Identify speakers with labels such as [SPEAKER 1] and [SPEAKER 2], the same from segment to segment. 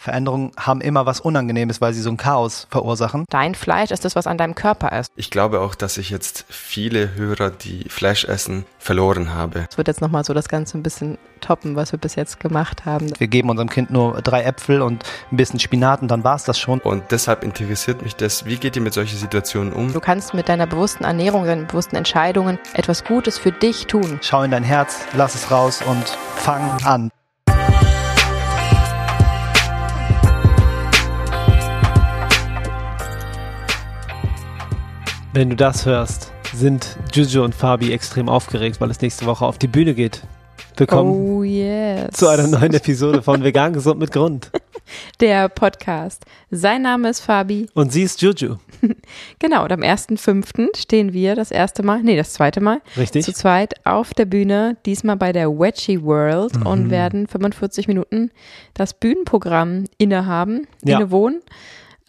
[SPEAKER 1] Veränderungen haben immer was Unangenehmes, weil sie so ein Chaos verursachen.
[SPEAKER 2] Dein Fleisch ist das, was an deinem Körper ist.
[SPEAKER 3] Ich glaube auch, dass ich jetzt viele Hörer, die Fleisch essen, verloren habe.
[SPEAKER 2] Es wird jetzt nochmal so das Ganze ein bisschen toppen, was wir bis jetzt gemacht haben.
[SPEAKER 1] Wir geben unserem Kind nur drei Äpfel und ein bisschen Spinat und dann war es das schon.
[SPEAKER 3] Und deshalb interessiert mich das, wie geht ihr mit solchen Situationen um?
[SPEAKER 2] Du kannst mit deiner bewussten Ernährung, deinen bewussten Entscheidungen etwas Gutes für dich tun.
[SPEAKER 1] Schau in dein Herz, lass es raus und fang an.
[SPEAKER 4] Wenn du das hörst, sind Juju und Fabi extrem aufgeregt, weil es nächste Woche auf die Bühne geht. Willkommen
[SPEAKER 2] oh yes.
[SPEAKER 4] zu einer neuen Episode von Vegan Gesund mit Grund.
[SPEAKER 2] Der Podcast. Sein Name ist Fabi.
[SPEAKER 4] Und sie ist Juju.
[SPEAKER 2] genau, und am 1.5. stehen wir das erste Mal, nee, das zweite Mal,
[SPEAKER 4] Richtig.
[SPEAKER 2] zu zweit auf der Bühne, diesmal bei der Wedgie World
[SPEAKER 4] Mhm.
[SPEAKER 2] und werden 45 Minuten das Bühnenprogramm innehaben,
[SPEAKER 4] Ja.
[SPEAKER 2] innewohnen.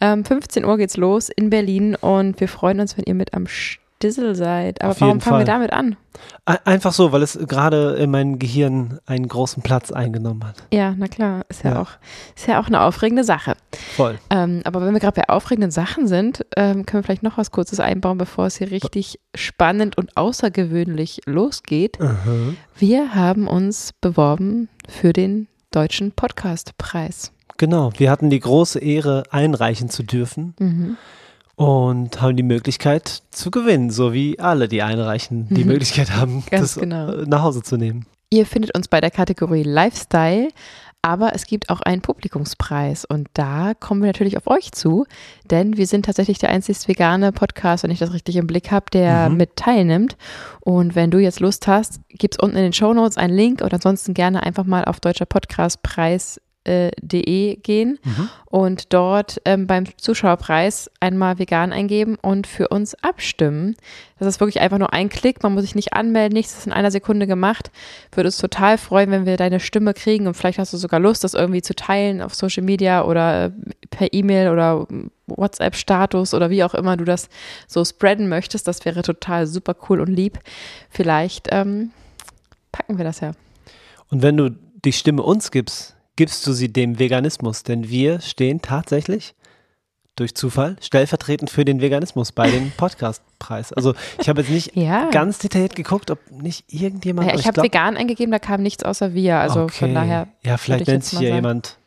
[SPEAKER 2] Ähm, 15 Uhr geht's los in Berlin und wir freuen uns, wenn ihr mit am Stissel seid. Aber
[SPEAKER 4] Auf
[SPEAKER 2] warum fangen wir
[SPEAKER 4] Fall.
[SPEAKER 2] damit an?
[SPEAKER 4] Ein- Einfach so, weil es gerade in meinem Gehirn einen großen Platz eingenommen hat.
[SPEAKER 2] Ja, na klar, ist ja,
[SPEAKER 4] Ja.
[SPEAKER 2] Auch, ist ja auch eine aufregende Sache.
[SPEAKER 4] Voll.
[SPEAKER 2] Ähm, aber wenn wir gerade bei aufregenden Sachen sind, ähm, können wir vielleicht noch was Kurzes einbauen, bevor es hier richtig spannend und außergewöhnlich losgeht.
[SPEAKER 4] Aha.
[SPEAKER 2] Wir haben uns beworben für den Deutschen Podcastpreis.
[SPEAKER 4] Genau, wir hatten die große Ehre, einreichen zu dürfen
[SPEAKER 2] Mhm.
[SPEAKER 4] und haben die Möglichkeit zu gewinnen, so wie alle, die einreichen, die
[SPEAKER 2] Mhm.
[SPEAKER 4] Möglichkeit haben,
[SPEAKER 2] Ganz
[SPEAKER 4] das
[SPEAKER 2] genau.
[SPEAKER 4] äh, nach Hause zu nehmen.
[SPEAKER 2] Ihr findet uns bei der Kategorie Lifestyle, aber es gibt auch einen Publikumspreis und da kommen wir natürlich auf euch zu, denn wir sind tatsächlich der einzig vegane Podcast, wenn ich das richtig im Blick habe, der
[SPEAKER 4] Mhm.
[SPEAKER 2] mit teilnimmt. Und wenn du jetzt Lust hast, gibt es unten in den Shownotes einen Link oder ansonsten gerne einfach mal auf deutscherpodcastpreis.de gehen
[SPEAKER 4] Mhm.
[SPEAKER 2] und dort ähm, beim Zuschauerpreis einmal vegan eingeben und für uns abstimmen. Das ist wirklich einfach nur ein Klick, man muss sich nicht anmelden, nichts ist in einer Sekunde gemacht. Würde uns total freuen, wenn wir deine Stimme kriegen und vielleicht hast du sogar Lust, das irgendwie zu teilen auf Social Media oder äh, per E-Mail oder WhatsApp-Status oder wie auch immer du das so spreaden möchtest. Das wäre total super cool und lieb. Vielleicht ähm, packen wir das ja.
[SPEAKER 4] Und wenn du die Stimme uns gibst, gibst du sie dem Veganismus, denn wir stehen tatsächlich durch Zufall stellvertretend für den Veganismus bei dem Podcastpreis. Also ich habe jetzt nicht
[SPEAKER 2] Ja.
[SPEAKER 4] ganz detailliert geguckt, ob nicht irgendjemand. Aber
[SPEAKER 2] ich habe vegan eingegeben, da kam nichts außer wir. Also
[SPEAKER 4] okay.
[SPEAKER 2] von daher.
[SPEAKER 4] Ja, vielleicht
[SPEAKER 2] ich
[SPEAKER 4] nennt sich ja
[SPEAKER 2] sagen-
[SPEAKER 4] jemand,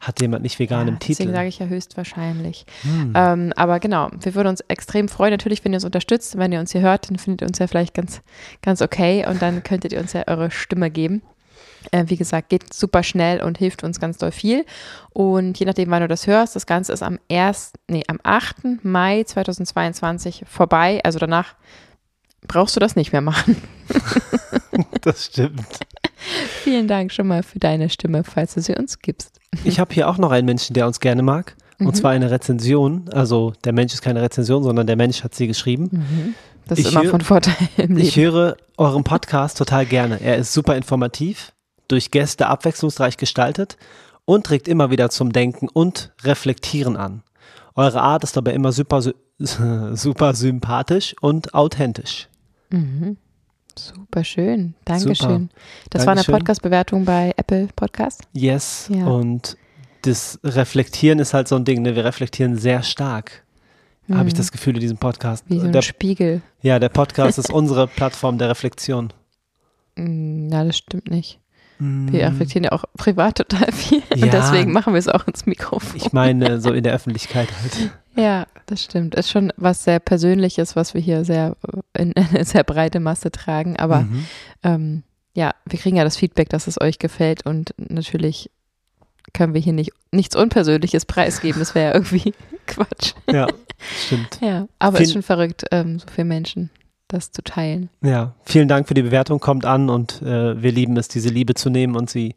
[SPEAKER 4] hat jemand nicht vegan
[SPEAKER 2] Ja,
[SPEAKER 4] im Titel.
[SPEAKER 2] Deswegen sage ich ja höchstwahrscheinlich.
[SPEAKER 4] Hm.
[SPEAKER 2] Ähm, aber genau, wir würden uns extrem freuen, natürlich, wenn ihr uns unterstützt. Wenn ihr uns hier hört, dann findet ihr uns ja vielleicht ganz, ganz okay und dann könntet ihr uns ja eure Stimme geben. Äh, wie gesagt, geht super schnell und hilft uns ganz doll viel. Und je nachdem, wann du das hörst, das Ganze ist am 1., nee, am 8. Mai 2022 vorbei. Also danach brauchst du das nicht mehr machen.
[SPEAKER 4] Das stimmt.
[SPEAKER 2] Vielen Dank schon mal für deine Stimme, falls du sie uns gibst.
[SPEAKER 4] Ich habe hier auch noch einen Menschen, der uns gerne mag. Und
[SPEAKER 2] Mhm.
[SPEAKER 4] zwar eine Rezension. Also der Mensch ist keine Rezension, sondern der Mensch hat sie geschrieben.
[SPEAKER 2] Das ist
[SPEAKER 4] Ich
[SPEAKER 2] immer von Vorteil im
[SPEAKER 4] Ich
[SPEAKER 2] Leben.
[SPEAKER 4] höre euren Podcast total gerne. Er ist super informativ, durch Gäste abwechslungsreich gestaltet und regt immer wieder zum Denken und Reflektieren an. Eure Art ist dabei immer super, super sympathisch und authentisch.
[SPEAKER 2] Mhm. Super schön. Dankeschön.
[SPEAKER 4] Super.
[SPEAKER 2] Das war eine
[SPEAKER 4] Dankeschön.
[SPEAKER 2] Podcast-Bewertung bei Apple Podcast.
[SPEAKER 4] Yes.
[SPEAKER 2] Ja.
[SPEAKER 4] Und das Reflektieren ist halt so ein Ding. Ne? Wir reflektieren sehr stark. Habe ich
[SPEAKER 2] Mhm.
[SPEAKER 4] das Gefühl in diesem Podcast.
[SPEAKER 2] Wie so ein
[SPEAKER 4] der,
[SPEAKER 2] Spiegel.
[SPEAKER 4] ja, der Podcast ist unsere Plattform der Reflexion.
[SPEAKER 2] Mm, Na, das stimmt nicht. Wir reflektieren ja auch privat total viel.
[SPEAKER 4] Ja.
[SPEAKER 2] Und deswegen machen wir es auch ins Mikrofon.
[SPEAKER 4] Ich meine, so in der Öffentlichkeit halt.
[SPEAKER 2] ja, das stimmt. Ist schon was sehr Persönliches, was wir hier sehr in eine sehr breite Masse tragen. Aber
[SPEAKER 4] Mhm.
[SPEAKER 2] ähm, ja, wir kriegen ja das Feedback, dass es euch gefällt. Und natürlich können wir hier nicht nichts Unpersönliches preisgeben. Das wäre ja irgendwie Quatsch.
[SPEAKER 4] Ja, stimmt.
[SPEAKER 2] Ja, aber
[SPEAKER 4] Vielen-
[SPEAKER 2] ist schon verrückt, ähm, so viele Menschen das zu teilen.
[SPEAKER 4] Ja, vielen Dank für die Bewertung. Kommt an und äh, wir lieben es, diese Liebe zu nehmen und sie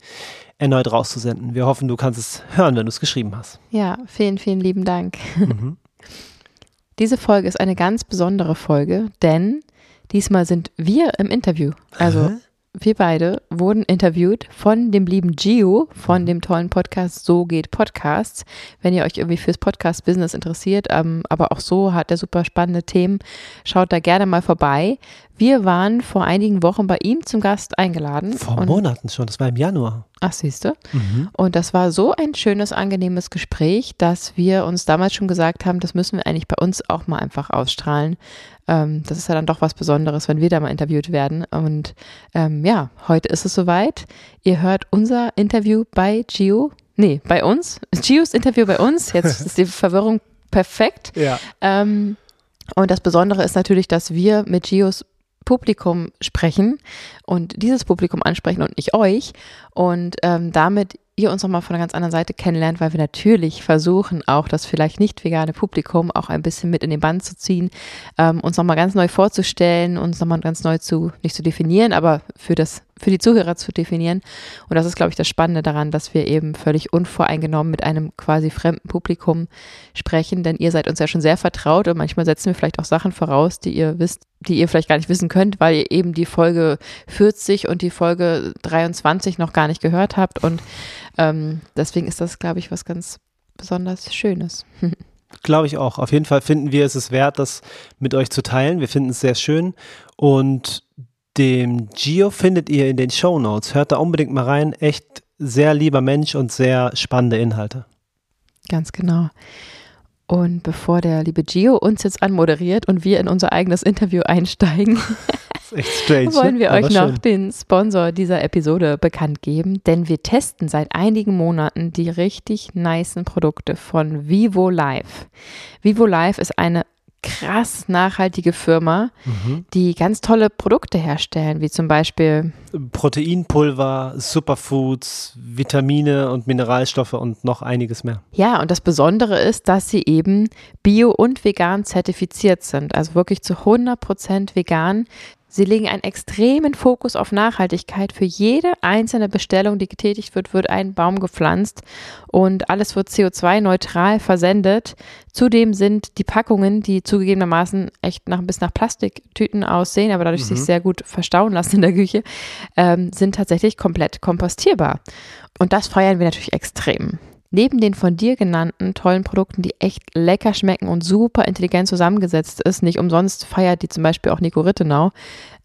[SPEAKER 4] erneut rauszusenden. Wir hoffen, du kannst es hören, wenn du es geschrieben hast.
[SPEAKER 2] Ja, vielen, vielen lieben Dank.
[SPEAKER 4] Mhm.
[SPEAKER 2] Diese Folge ist eine ganz besondere Folge, denn diesmal sind wir im Interview. Also? Wir beide wurden interviewt von dem lieben Gio von dem tollen Podcast So geht Podcasts. Wenn ihr euch irgendwie fürs Podcast-Business interessiert, ähm, aber auch so hat er super spannende Themen, schaut da gerne mal vorbei. Wir waren vor einigen Wochen bei ihm zum Gast eingeladen.
[SPEAKER 4] Vor Monaten schon, das war im Januar.
[SPEAKER 2] Ach, siehst du.
[SPEAKER 4] Mhm.
[SPEAKER 2] Und das war so ein schönes, angenehmes Gespräch, dass wir uns damals schon gesagt haben, das müssen wir eigentlich bei uns auch mal einfach ausstrahlen. Ähm, das ist ja dann doch was Besonderes, wenn wir da mal interviewt werden. Und ähm, ja, heute ist es soweit. Ihr hört unser Interview bei Gio. Nee, bei uns. Gios Interview bei uns. Jetzt ist die Verwirrung perfekt.
[SPEAKER 4] Ja.
[SPEAKER 2] Ähm, und das Besondere ist natürlich, dass wir mit Gios Publikum sprechen und dieses Publikum ansprechen und nicht euch. Und ähm, damit ihr uns nochmal von einer ganz anderen Seite kennenlernt, weil wir natürlich versuchen, auch das vielleicht nicht vegane Publikum auch ein bisschen mit in den Band zu ziehen, ähm, uns nochmal ganz neu vorzustellen, uns nochmal ganz neu zu, nicht zu definieren, aber für das für die Zuhörer zu definieren. Und das ist, glaube ich, das Spannende daran, dass wir eben völlig unvoreingenommen mit einem quasi fremden Publikum sprechen, denn ihr seid uns ja schon sehr vertraut und manchmal setzen wir vielleicht auch Sachen voraus, die ihr wisst, die ihr vielleicht gar nicht wissen könnt, weil ihr eben die Folge 40 und die Folge 23 noch gar nicht gehört habt. Und ähm, deswegen ist das, glaube ich, was ganz besonders Schönes.
[SPEAKER 4] Glaube ich auch. Auf jeden Fall finden wir es ist wert, das mit euch zu teilen. Wir finden es sehr schön. Und dem Gio findet ihr in den Show Notes. Hört da unbedingt mal rein. Echt sehr lieber Mensch und sehr spannende Inhalte.
[SPEAKER 2] Ganz genau. Und bevor der liebe Gio uns jetzt anmoderiert und wir in unser eigenes Interview einsteigen,
[SPEAKER 4] strange.
[SPEAKER 2] wollen wir
[SPEAKER 4] ne?
[SPEAKER 2] euch noch
[SPEAKER 4] schön.
[SPEAKER 2] den Sponsor dieser Episode bekannt geben, denn wir testen seit einigen Monaten die richtig nicen Produkte von Vivo Life. Vivo Life ist eine krass nachhaltige Firma,
[SPEAKER 4] Mhm.
[SPEAKER 2] die ganz tolle Produkte herstellen, wie zum Beispiel
[SPEAKER 4] Proteinpulver, Superfoods, Vitamine und Mineralstoffe und noch einiges mehr.
[SPEAKER 2] Ja, und das Besondere ist, dass sie eben bio und vegan zertifiziert sind, also wirklich zu 100% vegan. Sie legen einen extremen Fokus auf Nachhaltigkeit. Für jede einzelne Bestellung, die getätigt wird, wird ein Baum gepflanzt und alles wird CO2-neutral versendet. Zudem sind die Packungen, die zugegebenermaßen echt nach, bis nach Plastiktüten aussehen, aber dadurch sich sehr gut verstauen lassen in der Küche, ähm, sind tatsächlich komplett kompostierbar. Und das feiern wir natürlich extrem. Neben den von dir genannten tollen Produkten, die echt lecker schmecken und super intelligent zusammengesetzt ist, nicht umsonst feiert die zum Beispiel auch Nico Rittenau,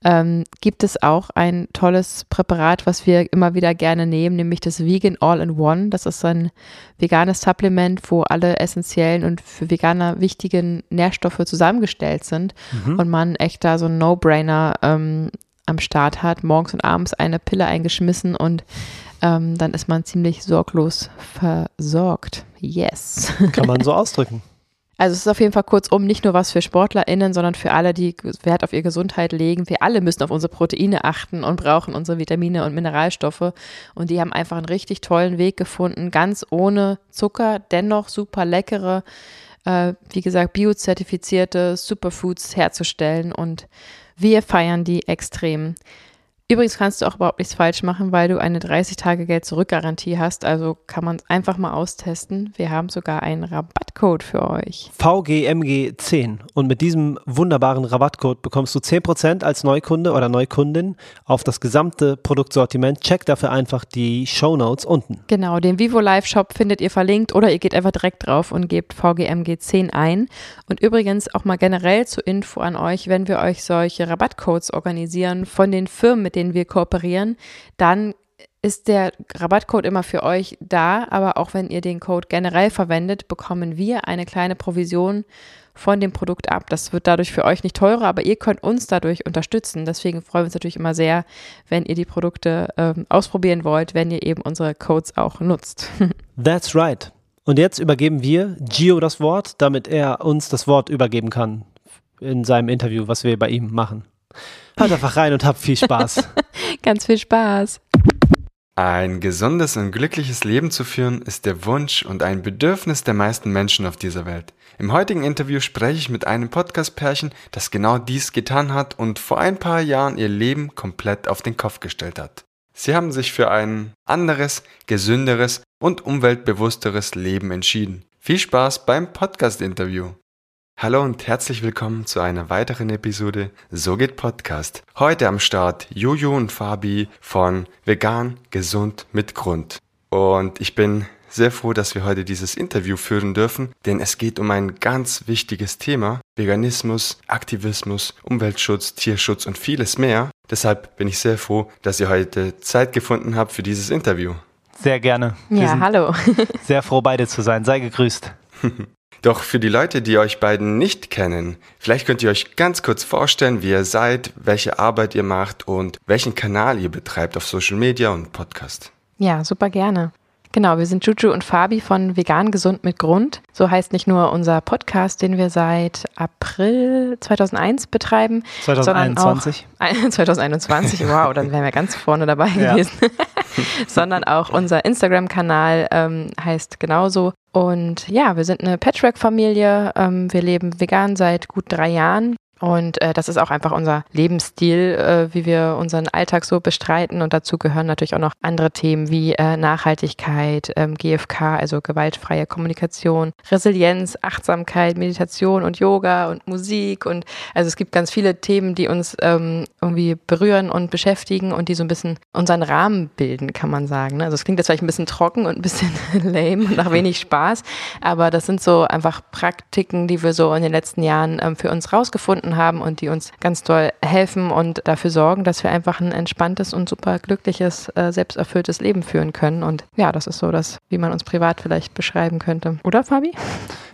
[SPEAKER 2] ähm, gibt es auch ein tolles Präparat, was wir immer wieder gerne nehmen, nämlich das Vegan All-in-One. Das ist ein veganes Supplement, wo alle essentiellen und für Veganer wichtigen Nährstoffe zusammengestellt sind und man echt da so einen No-Brainer ähm, am Start hat, morgens und abends eine Pille eingeschmissen und ähm, dann ist man ziemlich sorglos versorgt. Yes.
[SPEAKER 4] Kann man so ausdrücken.
[SPEAKER 2] Also es ist auf jeden Fall kurzum nicht nur was für SportlerInnen, sondern für alle, die Wert auf ihre Gesundheit legen. Wir alle müssen auf unsere Proteine achten und brauchen unsere Vitamine und Mineralstoffe. Und die haben einfach einen richtig tollen Weg gefunden, ganz ohne Zucker, dennoch super leckere, äh, wie gesagt, biozertifizierte Superfoods herzustellen. Und wir feiern die extrem. Übrigens kannst du auch überhaupt nichts falsch machen, weil du eine 30-Tage-Geld-Zurück-Garantie hast. Also kann man es einfach mal austesten. Wir haben sogar einen Rabattcode für euch.
[SPEAKER 4] VGMG10. Und mit diesem wunderbaren Rabattcode bekommst du 10% als Neukunde oder Neukundin auf das gesamte Produktsortiment. Check dafür einfach die Shownotes unten.
[SPEAKER 2] Genau, den Vivo Live Shop findet ihr verlinkt oder ihr geht einfach direkt drauf und gebt VGMG10 ein. Und übrigens auch mal generell zur Info an euch, wenn wir euch solche Rabattcodes organisieren von den Firmen, mit denen wir kooperieren, dann ist der Rabattcode immer für euch da, aber auch wenn ihr den Code generell verwendet, bekommen wir eine kleine Provision von dem Produkt ab. Das wird dadurch für euch nicht teurer, aber ihr könnt uns dadurch unterstützen. Deswegen freuen wir uns natürlich immer sehr, wenn ihr die Produkte ähm, ausprobieren wollt, wenn ihr eben unsere Codes auch nutzt.
[SPEAKER 4] That's right. Und jetzt übergeben wir Gio das Wort, damit er uns das Wort übergeben kann in seinem Interview, was wir bei ihm machen. Hört einfach rein und habt viel Spaß.
[SPEAKER 2] Ganz viel Spaß.
[SPEAKER 3] Ein gesundes und glückliches Leben zu führen ist der Wunsch und ein Bedürfnis der meisten Menschen auf dieser Welt. Im heutigen Interview spreche ich mit einem Podcast-Pärchen, das genau dies getan hat und vor ein paar Jahren ihr Leben komplett auf den Kopf gestellt hat. Sie haben sich für ein anderes, gesünderes und umweltbewussteres Leben entschieden. Viel Spaß beim Podcast-Interview. Hallo und herzlich willkommen zu einer weiteren Episode So geht Podcast. Heute am Start Jojo und Fabi von Vegan Gesund mit Grund. Und ich bin sehr froh, dass wir heute dieses Interview führen dürfen, denn es geht um ein ganz wichtiges Thema. Veganismus, Aktivismus, Umweltschutz, Tierschutz und vieles mehr. Deshalb bin ich sehr froh, dass ihr heute Zeit gefunden habt für dieses Interview.
[SPEAKER 1] Sehr gerne. Wir
[SPEAKER 2] Ja,
[SPEAKER 1] sind
[SPEAKER 2] hallo.
[SPEAKER 1] sehr froh, beide zu sein. Sei gegrüßt.
[SPEAKER 3] Doch für die Leute, die euch beiden nicht kennen, vielleicht könnt ihr euch ganz kurz vorstellen, wie ihr seid, welche Arbeit ihr macht und welchen Kanal ihr betreibt auf Social Media und Podcast.
[SPEAKER 2] Ja, super gerne. Genau, wir sind Juju und Fabi von Vegan Gesund mit Grund. So heißt nicht nur unser Podcast, den wir seit April 2001 betreiben,
[SPEAKER 1] 2021.
[SPEAKER 2] sondern auch 2021. Wow, dann wären wir ganz vorne dabei
[SPEAKER 1] Ja.
[SPEAKER 2] gewesen. sondern auch unser Instagram-Kanal ähm, heißt genauso. Und ja, wir sind eine Patchwork-Familie. Ähm, wir leben vegan seit gut drei Jahren. Und äh, das ist auch einfach unser Lebensstil, äh, wie wir unseren Alltag so bestreiten. Und dazu gehören natürlich auch noch andere Themen wie äh, Nachhaltigkeit, ähm, GFK, also gewaltfreie Kommunikation, Resilienz, Achtsamkeit, Meditation und Yoga und Musik. Und also es gibt ganz viele Themen, die uns ähm, irgendwie berühren und beschäftigen und die so ein bisschen unseren Rahmen bilden, kann man sagen. ne? Also es klingt jetzt vielleicht ein bisschen trocken und ein bisschen lame und nach wenig Spaß, aber das sind so einfach Praktiken, die wir so in den letzten Jahren ähm, für uns rausgefunden haben und die uns ganz doll helfen und dafür sorgen, dass wir einfach ein entspanntes und super glückliches, äh, selbsterfülltes Leben führen können. Und ja, das ist so das, wie man uns privat vielleicht beschreiben könnte. Oder, Fabi?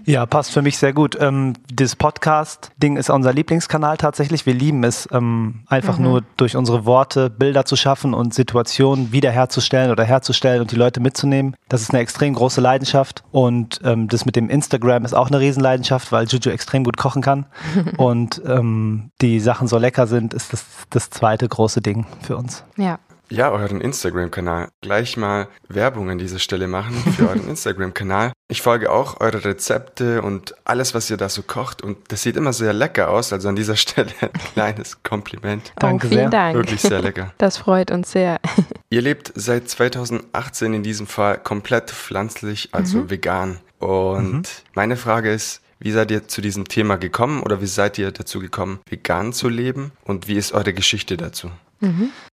[SPEAKER 1] Ja, passt für mich sehr gut. Ähm, das Podcast-Ding ist unser Lieblingskanal tatsächlich. Wir lieben es, ähm, einfach nur durch unsere Worte Bilder zu schaffen und Situationen wiederherzustellen oder herzustellen und die Leute mitzunehmen. Das ist eine extrem große Leidenschaft. Und ähm, das mit dem Instagram ist auch eine Riesenleidenschaft, weil Juju extrem gut kochen kann. und ähm, die Sachen so lecker sind, ist das das zweite große Ding für uns.
[SPEAKER 2] Ja.
[SPEAKER 3] Ja, euren Instagram-Kanal. Gleich mal Werbung an dieser Stelle machen für euren Instagram-Kanal. Ich folge auch eure Rezepte und alles, was ihr da so kocht. Und das sieht immer sehr lecker aus. Also an dieser Stelle ein kleines Kompliment.
[SPEAKER 1] Danke
[SPEAKER 2] oh, vielen
[SPEAKER 1] sehr.
[SPEAKER 2] Dank.
[SPEAKER 3] Wirklich sehr lecker.
[SPEAKER 2] Das freut uns sehr.
[SPEAKER 3] Ihr lebt seit 2018 in diesem Fall komplett pflanzlich, also vegan. Und meine Frage ist, wie seid ihr zu diesem Thema gekommen oder wie seid ihr dazu gekommen, vegan zu leben? Und wie ist eure Geschichte dazu?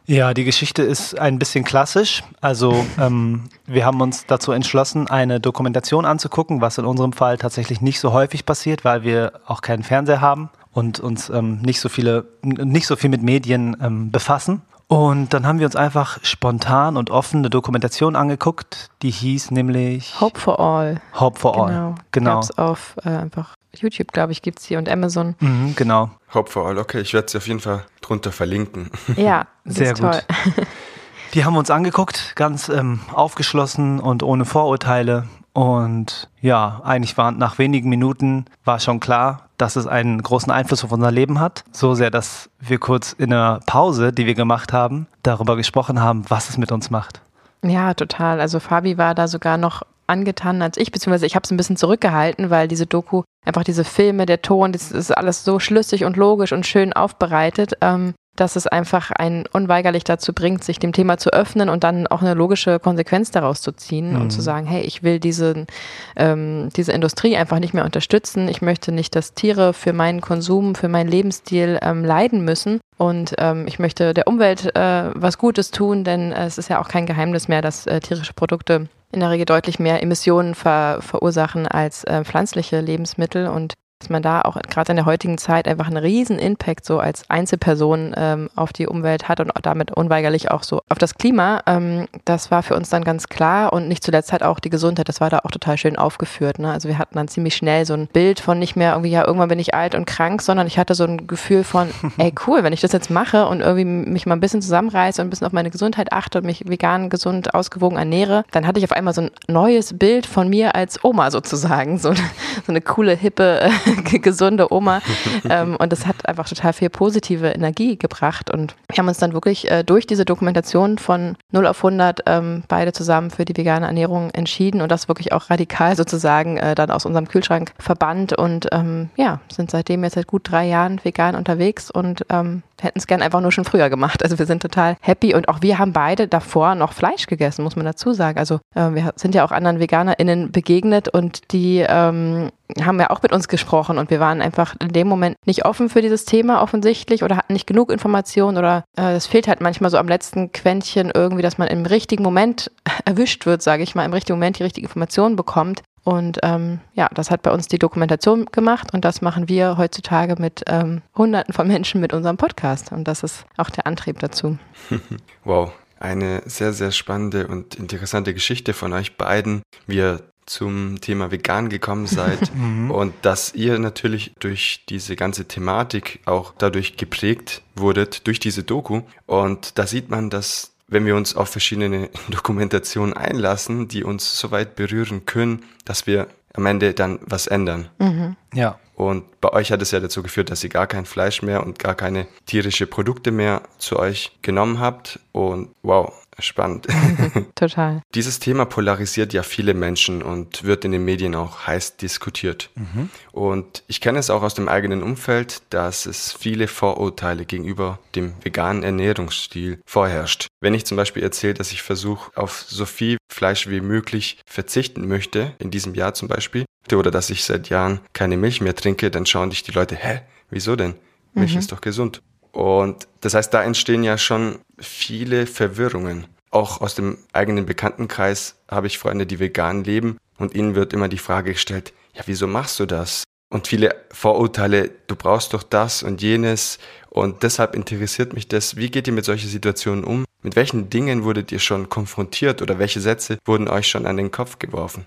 [SPEAKER 1] Ja, die Geschichte ist ein bisschen klassisch. Also ähm, wir haben uns dazu entschlossen, eine Dokumentation anzugucken, was in unserem Fall tatsächlich nicht so häufig passiert, weil wir auch keinen Fernseher haben und uns ähm, nicht so viele, nicht so viel mit Medien ähm, befassen. Und dann haben wir uns einfach spontan und offen eine Dokumentation angeguckt, die hieß nämlich
[SPEAKER 2] Hope for All.
[SPEAKER 1] Hope for All.
[SPEAKER 2] Genau.
[SPEAKER 1] Genau.
[SPEAKER 2] Gab's auf äh, einfach YouTube, glaube ich, gibt's hier und Amazon.
[SPEAKER 1] Mhm, genau.
[SPEAKER 3] Hope for All, okay, ich werde sie auf jeden Fall drunter verlinken.
[SPEAKER 2] Ja,
[SPEAKER 1] Sehr
[SPEAKER 2] ist toll.
[SPEAKER 1] gut. Die haben wir uns angeguckt, ganz ähm, aufgeschlossen und ohne Vorurteile. Und ja, eigentlich war nach wenigen Minuten war schon klar, dass es einen großen Einfluss auf unser Leben hat. So sehr, dass wir kurz in einer Pause, die wir gemacht haben, darüber gesprochen haben, was es mit uns macht.
[SPEAKER 2] Ja, total. Also Fabi war da sogar noch angetan als ich, beziehungsweise ich habe es ein bisschen zurückgehalten, weil diese Doku, einfach diese Filme, der Ton, das ist alles so schlüssig und logisch und schön aufbereitet, ähm, dass es einfach einen unweigerlich dazu bringt, sich dem Thema zu öffnen und dann auch eine logische Konsequenz daraus zu ziehen und zu sagen, hey, ich will diesen, ähm, diese Industrie einfach nicht mehr unterstützen. Ich möchte nicht, dass Tiere für meinen Konsum, für meinen Lebensstil ähm, leiden müssen. Und ähm, ich möchte der Umwelt äh, was Gutes tun, denn äh, es ist ja auch kein Geheimnis mehr, dass äh, tierische Produkte in der Regel deutlich mehr Emissionen ver verursachen als äh, pflanzliche Lebensmittel. Und dass man da auch gerade in der heutigen Zeit einfach einen riesen Impact so als Einzelperson ähm, auf die Umwelt hat und damit unweigerlich auch so auf das Klima. Ähm, das war für uns dann ganz klar und nicht zuletzt halt auch die Gesundheit. Das war da auch total schön aufgeführt. Ne? Also wir hatten dann ziemlich schnell so ein Bild von nicht mehr irgendwie, ja, irgendwann bin ich alt und krank, sondern ich hatte so ein Gefühl von, ey cool, wenn ich das jetzt mache und irgendwie mich mal ein bisschen zusammenreiße und ein bisschen auf meine Gesundheit achte und mich vegan, gesund, ausgewogen ernähre, dann hatte ich auf einmal so ein neues Bild von mir als Oma sozusagen. So, so eine coole, hippe, äh, gesunde Oma. ähm, und das hat einfach total viel positive Energie gebracht. Und wir haben uns dann wirklich äh, durch diese Dokumentation von 0 auf 100 ähm, beide zusammen für die vegane Ernährung entschieden und das wirklich auch radikal sozusagen äh, dann aus unserem Kühlschrank verbannt und ähm, ja, sind seitdem jetzt seit gut drei Jahren vegan unterwegs und ähm, hätten es gern einfach nur schon früher gemacht. Also wir sind total happy und auch wir haben beide davor noch Fleisch gegessen, muss man dazu sagen. Also äh, wir sind ja auch anderen VeganerInnen begegnet und die ähm, haben ja auch mit uns gesprochen und wir waren einfach in dem Moment nicht offen für dieses Thema offensichtlich oder hatten nicht genug Informationen oder äh, es fehlt halt manchmal so am letzten Quäntchen irgendwie, dass man im richtigen Moment erwischt wird, sage ich mal, im richtigen Moment die richtige Information bekommt. Und ähm, ja, das hat bei uns die Dokumentation gemacht und das machen wir heutzutage mit ähm, Hunderten von Menschen mit unserem Podcast. Und das ist auch der Antrieb dazu.
[SPEAKER 3] wow, eine sehr, sehr spannende und interessante Geschichte von euch beiden, wie ihr zum Thema vegan gekommen seid mhm. und dass ihr natürlich durch diese ganze Thematik auch dadurch geprägt wurdet, durch diese Doku. Und da sieht man, dass wenn wir uns auf verschiedene Dokumentationen einlassen, die uns so weit berühren können, dass wir am Ende dann was ändern. Mhm.
[SPEAKER 1] Ja.
[SPEAKER 3] Und bei euch hat es ja dazu geführt, dass ihr gar kein Fleisch mehr und gar keine tierische Produkte mehr zu euch genommen habt. Und wow, spannend.
[SPEAKER 2] Total.
[SPEAKER 3] Dieses Thema polarisiert ja viele Menschen und wird in den Medien auch heiß diskutiert. Mhm. Und ich kenne es auch aus dem eigenen Umfeld, dass es viele Vorurteile gegenüber dem veganen Ernährungsstil vorherrscht. Wenn ich zum Beispiel erzähle, dass ich versuche, auf so viel Fleisch wie möglich verzichten möchte, in diesem Jahr zum Beispiel, oder dass ich seit Jahren keine Milch mehr trinke, dann schauen dich die Leute, hä, wieso denn? Milch mhm. ist doch gesund. Und das heißt, da entstehen ja schon viele Verwirrungen. Auch aus dem eigenen Bekanntenkreis habe ich Freunde, die vegan leben und ihnen wird immer die Frage gestellt, ja, wieso machst du das? Und viele Vorurteile, du brauchst doch das und jenes. Und deshalb interessiert mich das, wie geht ihr mit solchen Situationen um? Mit welchen Dingen wurdet ihr schon konfrontiert oder welche Sätze wurden euch schon an den Kopf geworfen?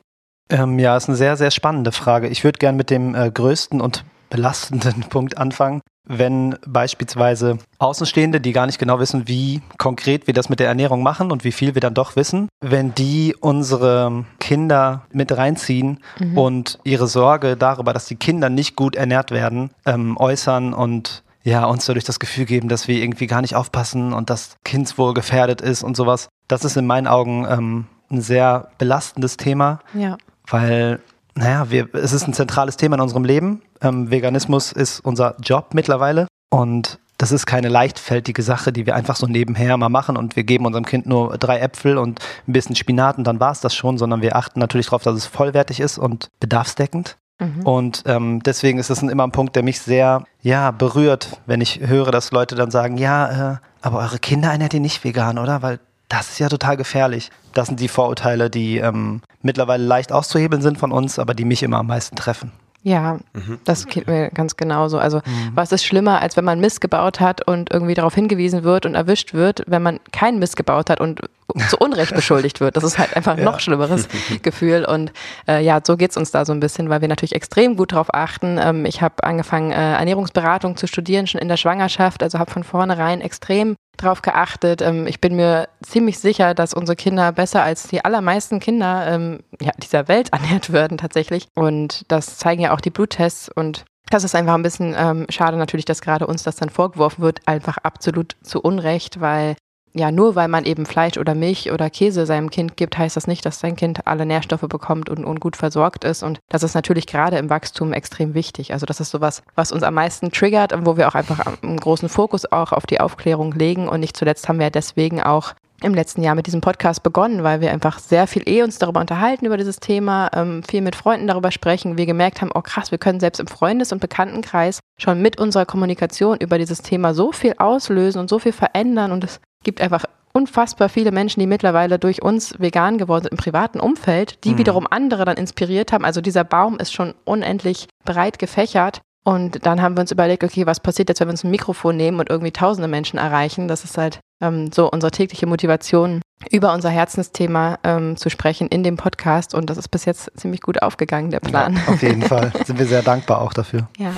[SPEAKER 1] Ähm, ja, ist eine sehr, sehr spannende Frage. Ich würde gern mit dem äh, größten und belastenden Punkt anfangen. Wenn beispielsweise Außenstehende, die gar nicht genau wissen, wie konkret wir das mit der Ernährung machen und wie viel wir dann doch wissen, wenn die unsere Kinder mit reinziehen mhm. und ihre Sorge darüber, dass die Kinder nicht gut ernährt werden, ähm, äußern und ja, uns dadurch das Gefühl geben, dass wir irgendwie gar nicht aufpassen und das Kindswohl gefährdet ist und sowas. Das ist in meinen Augen ähm, ein sehr belastendes Thema.
[SPEAKER 2] Ja
[SPEAKER 1] weil, naja, wir, es ist ein zentrales Thema in unserem Leben. Ähm, Veganismus ist unser Job mittlerweile und das ist keine leichtfältige Sache, die wir einfach so nebenher mal machen und wir geben unserem Kind nur drei Äpfel und ein bisschen Spinat und dann war es das schon, sondern wir achten natürlich darauf, dass es vollwertig ist und bedarfsdeckend. Mhm. Und ähm, deswegen ist es immer ein Punkt, der mich sehr ja, berührt, wenn ich höre, dass Leute dann sagen, ja, äh, aber eure Kinder ernährt ihr nicht vegan, oder? Weil das ist ja total gefährlich. Das sind die Vorurteile, die ähm, mittlerweile leicht auszuhebeln sind von uns, aber die mich immer am meisten treffen.
[SPEAKER 2] Ja, mhm. das geht mir ganz genauso. Also mhm. was ist schlimmer, als wenn man Mist gebaut hat und irgendwie darauf hingewiesen wird und erwischt wird, wenn man keinen Mist gebaut hat und zu Unrecht beschuldigt wird. Das ist halt einfach ein ja. noch schlimmeres Gefühl. Und äh, ja, so geht's uns da so ein bisschen, weil wir natürlich extrem gut darauf achten. Ähm, ich habe angefangen, äh, Ernährungsberatung zu studieren, schon in der Schwangerschaft, also habe von vornherein extrem drauf geachtet. Ähm, ich bin mir ziemlich sicher, dass unsere Kinder besser als die allermeisten Kinder ähm, ja, dieser Welt ernährt werden tatsächlich. Und das zeigen ja auch die Bluttests und das ist einfach ein bisschen ähm, schade natürlich, dass gerade uns das dann vorgeworfen wird, einfach absolut zu Unrecht, weil ja, nur weil man eben Fleisch oder Milch oder Käse seinem Kind gibt, heißt das nicht, dass sein Kind alle Nährstoffe bekommt und, und gut versorgt ist. Und das ist natürlich gerade im Wachstum extrem wichtig. Also das ist sowas, was uns am meisten triggert und wo wir auch einfach einen großen Fokus auch auf die Aufklärung legen. Und nicht zuletzt haben wir deswegen auch im letzten Jahr mit diesem Podcast begonnen, weil wir einfach sehr viel eh uns darüber unterhalten, über dieses Thema, ähm, viel mit Freunden darüber sprechen. Wir gemerkt haben, oh krass, wir können selbst im Freundes- und Bekanntenkreis schon mit unserer Kommunikation über dieses Thema so viel auslösen und so viel verändern und es gibt einfach unfassbar viele Menschen, die mittlerweile durch uns vegan geworden sind im privaten Umfeld, die mhm. wiederum andere dann inspiriert haben. Also dieser Baum ist schon unendlich breit gefächert. Und dann haben wir uns überlegt, okay, was passiert jetzt, wenn wir uns ein Mikrofon nehmen und irgendwie tausende Menschen erreichen? Das ist halt ähm, so unsere tägliche Motivation, über unser Herzensthema ähm, zu sprechen in dem Podcast. Und das ist bis jetzt ziemlich gut aufgegangen, der Plan.
[SPEAKER 1] Ja, auf jeden Fall. Sind wir sehr dankbar auch dafür.
[SPEAKER 2] Ja.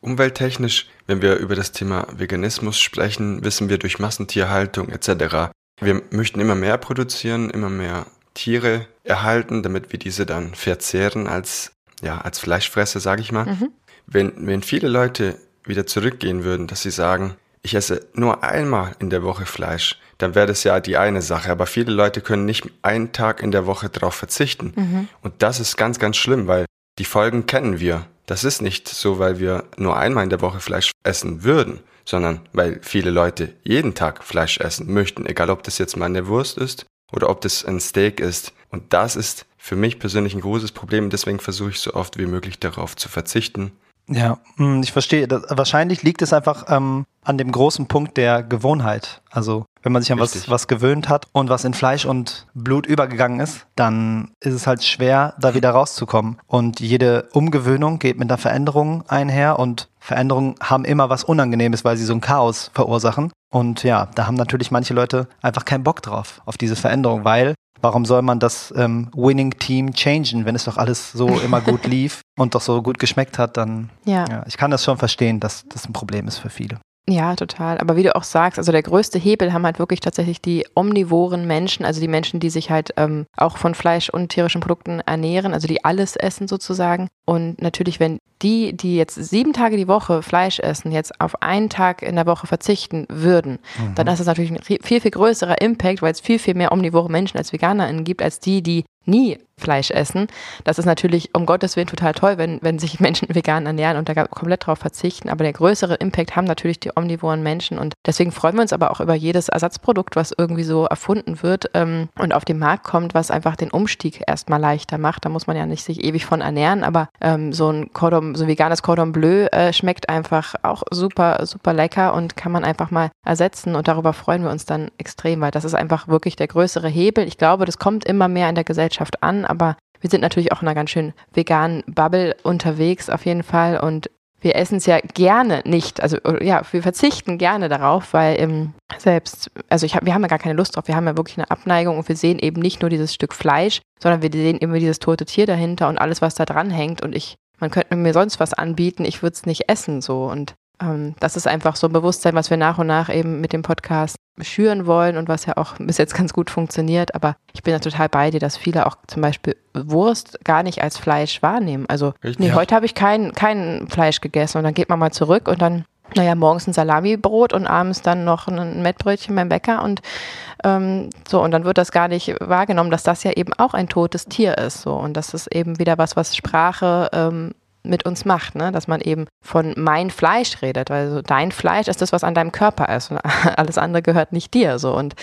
[SPEAKER 3] Umwelttechnisch, wenn wir über das Thema Veganismus sprechen, wissen wir durch Massentierhaltung etc. Wir möchten immer mehr produzieren, immer mehr Tiere erhalten, damit wir diese dann verzehren als ja als Fleischfresser, sage ich mal. Mhm. Wenn wenn viele Leute wieder zurückgehen würden, dass sie sagen, ich esse nur einmal in der Woche Fleisch, dann wäre das ja die eine Sache. Aber viele Leute können nicht einen Tag in der Woche darauf verzichten. Mhm. Und das ist ganz, ganz schlimm, weil die Folgen kennen wir. Das ist nicht so, weil wir nur einmal in der Woche Fleisch essen würden, sondern weil viele Leute jeden Tag Fleisch essen möchten, egal ob das jetzt mal eine Wurst ist oder ob das ein Steak ist. Und das ist für mich persönlich ein großes Problem. Deswegen versuche ich so oft wie möglich darauf zu verzichten.
[SPEAKER 1] Ja, hm, ich verstehe. Das, wahrscheinlich liegt es einfach ähm, an dem großen Punkt der Gewohnheit. Also wenn man sich an was, was gewöhnt hat und was in Fleisch und Blut übergegangen ist, dann ist es halt schwer, da wieder rauszukommen. Und jede Umgewöhnung geht mit einer Veränderung einher und Veränderungen haben immer was Unangenehmes, weil sie so ein Chaos verursachen. Und ja, da haben natürlich manche Leute einfach keinen Bock drauf, auf diese Veränderung, weil Warum soll man das ähm, Winning Team changen, wenn es doch alles so immer gut lief und doch so gut geschmeckt hat? Dann ja. ja. ich kann das schon verstehen, dass das ein Problem ist für viele.
[SPEAKER 2] Ja, total. Aber wie du auch sagst, also der größte Hebel haben halt wirklich tatsächlich die omnivoren Menschen, also die Menschen, die sich halt ähm, auch von Fleisch und tierischen Produkten ernähren, also die alles essen sozusagen. Und natürlich, wenn die, die jetzt sieben Tage die Woche Fleisch essen, jetzt auf einen Tag in der Woche verzichten würden, mhm. dann ist das natürlich ein viel, viel größerer Impact, weil es viel, viel mehr omnivore Menschen als VeganerInnen gibt, als die, die nie Fleisch essen. Das ist natürlich um Gottes Willen total toll, wenn, wenn sich Menschen vegan ernähren und da komplett drauf verzichten. Aber der größere Impact haben natürlich die omnivoren Menschen und deswegen freuen wir uns aber auch über jedes Ersatzprodukt, was irgendwie so erfunden wird ähm, und auf den Markt kommt, was einfach den Umstieg erstmal leichter macht. Da muss man ja nicht sich ewig von ernähren, aber ähm, so ein Cordon, so ein veganes Cordon Bleu äh, schmeckt einfach auch super, super lecker und kann man einfach mal ersetzen und darüber freuen wir uns dann extrem, weil das ist einfach wirklich der größere Hebel. Ich glaube, das kommt immer mehr in der Gesellschaft an, aber wir sind natürlich auch in einer ganz schön veganen Bubble unterwegs auf jeden Fall und wir essen es ja gerne nicht. Also ja, wir verzichten gerne darauf, weil ähm, selbst, also ich hab, wir haben ja gar keine Lust drauf. Wir haben ja wirklich eine Abneigung und wir sehen eben nicht nur dieses Stück Fleisch, sondern wir sehen immer dieses tote Tier dahinter und alles, was da dran hängt. Und ich, man könnte mir sonst was anbieten, ich würde es nicht essen so. Und ähm, das ist einfach so ein Bewusstsein, was wir nach und nach eben mit dem Podcast schüren wollen und was ja auch bis jetzt ganz gut funktioniert. Aber ich bin ja total bei dir, dass viele auch zum Beispiel Wurst gar nicht als Fleisch wahrnehmen. Also, Richtig? nee, heute habe ich kein, kein Fleisch gegessen und dann geht man mal zurück und dann naja, morgens ein Salamibrot und abends dann noch ein Mettbrötchen beim Bäcker und ähm, so, und dann wird das gar nicht wahrgenommen, dass das ja eben auch ein totes Tier ist. So, und das ist eben wieder was, was Sprache ähm, mit uns macht, ne? dass man eben von mein Fleisch redet, weil so dein Fleisch ist das, was an deinem Körper ist und alles andere gehört nicht dir. So und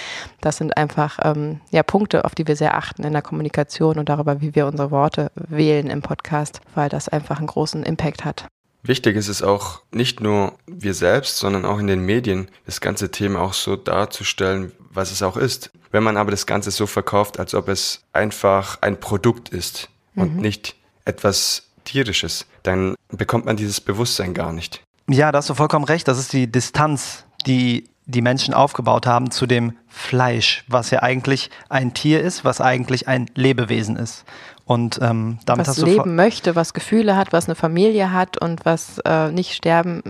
[SPEAKER 2] das sind einfach ähm, ja Punkte, auf die wir sehr achten in der Kommunikation und darüber, wie wir unsere Worte wählen im Podcast, weil das einfach einen großen Impact hat.
[SPEAKER 3] Wichtig ist es auch, nicht nur wir selbst, sondern auch in den Medien, das ganze Thema auch so darzustellen, was es auch ist. Wenn man aber das Ganze so verkauft, als ob es einfach ein Produkt ist und mhm. nicht etwas Tierisches, dann bekommt man dieses Bewusstsein gar nicht.
[SPEAKER 1] Ja, da hast du vollkommen recht. Das ist die Distanz, die die Menschen aufgebaut haben zu dem Fleisch, was ja eigentlich ein Tier ist, was eigentlich ein Lebewesen ist. Und ähm, damit
[SPEAKER 2] was
[SPEAKER 1] hast du
[SPEAKER 2] leben möchte, was Gefühle hat, was eine Familie hat und was äh, nicht sterben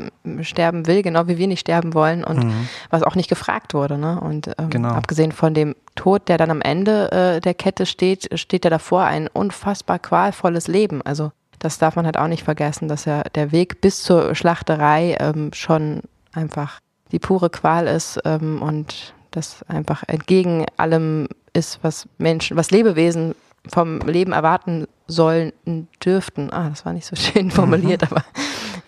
[SPEAKER 2] sterben will, genau wie wir nicht sterben wollen und mhm. was auch nicht gefragt wurde. Ne? Und ähm, genau. abgesehen von dem Tod, der dann am Ende äh, der Kette steht, steht ja davor ein unfassbar qualvolles Leben. Also das darf man halt auch nicht vergessen, dass ja der Weg bis zur Schlachterei ähm, schon einfach die pure Qual ist ähm, und das einfach entgegen allem ist, was Menschen, was Lebewesen vom Leben erwarten sollen, dürften. Ah, das war nicht so schön formuliert, mhm. aber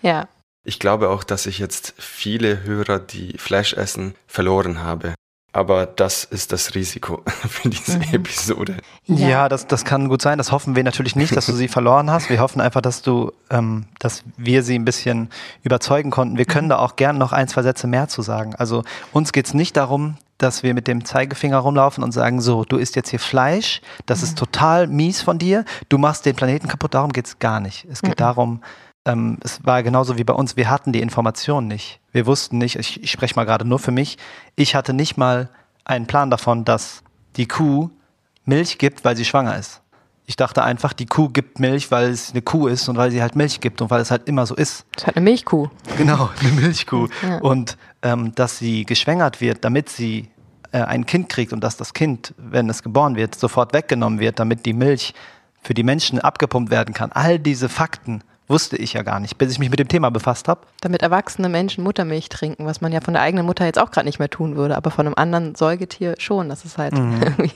[SPEAKER 2] ja.
[SPEAKER 3] Ich glaube auch, dass ich jetzt viele Hörer, die Fleisch essen, verloren habe. Aber das ist das Risiko für diese mhm. Episode.
[SPEAKER 1] Ja, ja, das, das kann gut sein. Das hoffen wir natürlich nicht, dass du sie verloren hast. Wir hoffen einfach, dass du, ähm, dass wir sie ein bisschen überzeugen konnten. Wir können mhm. da auch gern noch ein, zwei Sätze mehr zu sagen. Also uns geht es nicht darum, dass wir mit dem Zeigefinger rumlaufen und sagen, so, du isst jetzt hier Fleisch, das mhm. ist total mies von dir, du machst den Planeten kaputt, darum geht es gar nicht. Es geht mhm. darum, ähm, es war genauso wie bei uns, wir hatten die Information nicht. Wir wussten nicht, ich, ich spreche mal gerade nur für mich, ich hatte nicht mal einen Plan davon, dass die Kuh Milch gibt, weil sie schwanger ist. Ich dachte einfach, die Kuh gibt Milch, weil es eine Kuh ist und weil sie halt Milch gibt und weil es halt immer so ist.
[SPEAKER 2] Es ist halt eine Milchkuh.
[SPEAKER 1] Genau, eine Milchkuh. Ja. Und ähm, dass sie geschwängert wird, damit sie äh, ein Kind kriegt und dass das Kind, wenn es geboren wird, sofort weggenommen wird, damit die Milch für die Menschen abgepumpt werden kann. All diese Fakten Wusste ich ja gar nicht, bis ich mich mit dem Thema befasst habe.
[SPEAKER 2] Damit erwachsene Menschen Muttermilch trinken, was man ja von der eigenen Mutter jetzt auch gerade nicht mehr tun würde, aber von einem anderen Säugetier schon. Das ist halt mhm. irgendwie